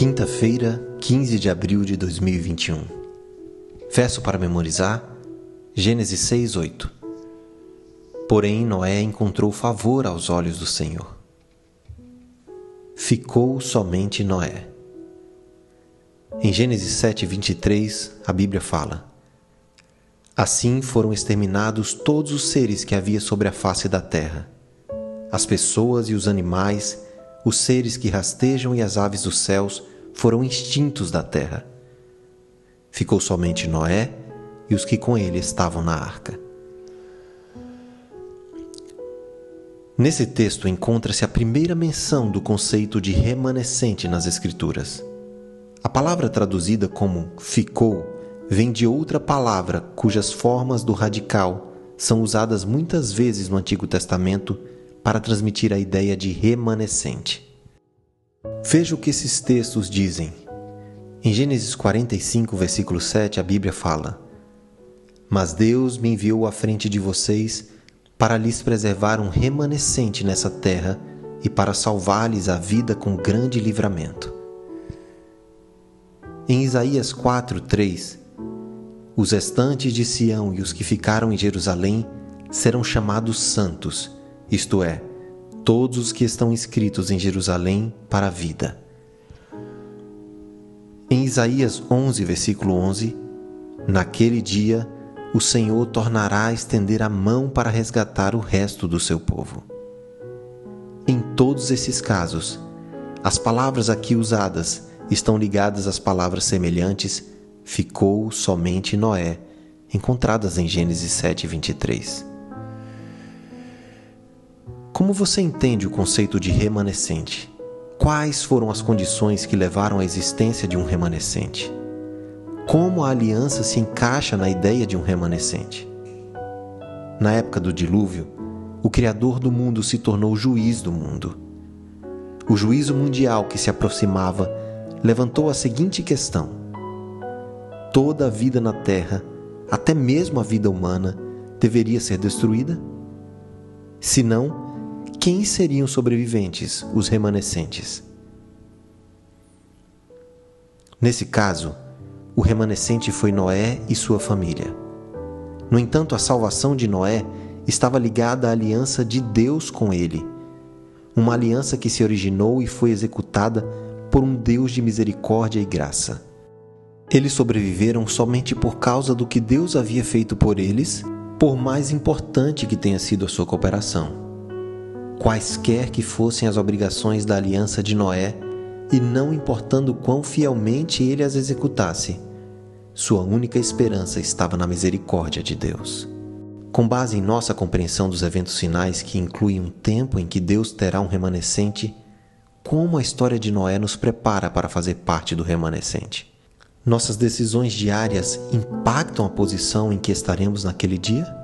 Quinta-feira, 15 de abril de 2021. Verso para memorizar: Gênesis 6, 8. Porém, Noé encontrou favor aos olhos do Senhor. Ficou somente Noé. Em Gênesis 7, 23, a Bíblia fala: Assim foram exterminados todos os seres que havia sobre a face da terra, as pessoas e os animais, os seres que rastejam e as aves dos céus foram extintos da terra. Ficou somente Noé e os que com ele estavam na arca. Nesse texto encontra-se a primeira menção do conceito de remanescente nas Escrituras. A palavra traduzida como ficou vem de outra palavra cujas formas do radical são usadas muitas vezes no Antigo Testamento para transmitir a ideia de remanescente. Veja o que esses textos dizem. Em Gênesis 45, versículo 7, a Bíblia fala: Mas Deus me enviou à frente de vocês para lhes preservar um remanescente nessa terra e para salvar-lhes a vida com grande livramento. Em Isaías 4, 3, os restantes de Sião e os que ficaram em Jerusalém serão chamados santos, isto é, todos os que estão inscritos em Jerusalém para a vida. Em Isaías 11, versículo 11, naquele dia o Senhor tornará a estender a mão para resgatar o resto do seu povo. Em todos esses casos, as palavras aqui usadas estão ligadas às palavras semelhantes ficou somente Noé, encontradas em Gênesis 7, 23. Como você entende o conceito de remanescente? Quais foram as condições que levaram à existência de um remanescente? Como a aliança se encaixa na ideia de um remanescente? Na época do dilúvio, o Criador do mundo se tornou juiz do mundo. O juízo mundial que se aproximava levantou a seguinte questão: toda a vida na Terra, até mesmo a vida humana, deveria ser destruída? Se não, quem seriam sobreviventes, os remanescentes? Nesse caso, o remanescente foi Noé e sua família. No entanto, a salvação de Noé estava ligada à aliança de Deus com ele, uma aliança que se originou e foi executada por um Deus de misericórdia e graça. Eles sobreviveram somente por causa do que Deus havia feito por eles, por mais importante que tenha sido a sua cooperação quaisquer que fossem as obrigações da aliança de Noé, e não importando quão fielmente ele as executasse, sua única esperança estava na misericórdia de Deus. Com base em nossa compreensão dos eventos finais, que incluem um tempo em que Deus terá um remanescente, como a história de Noé nos prepara para fazer parte do remanescente? Nossas decisões diárias impactam a posição em que estaremos naquele dia?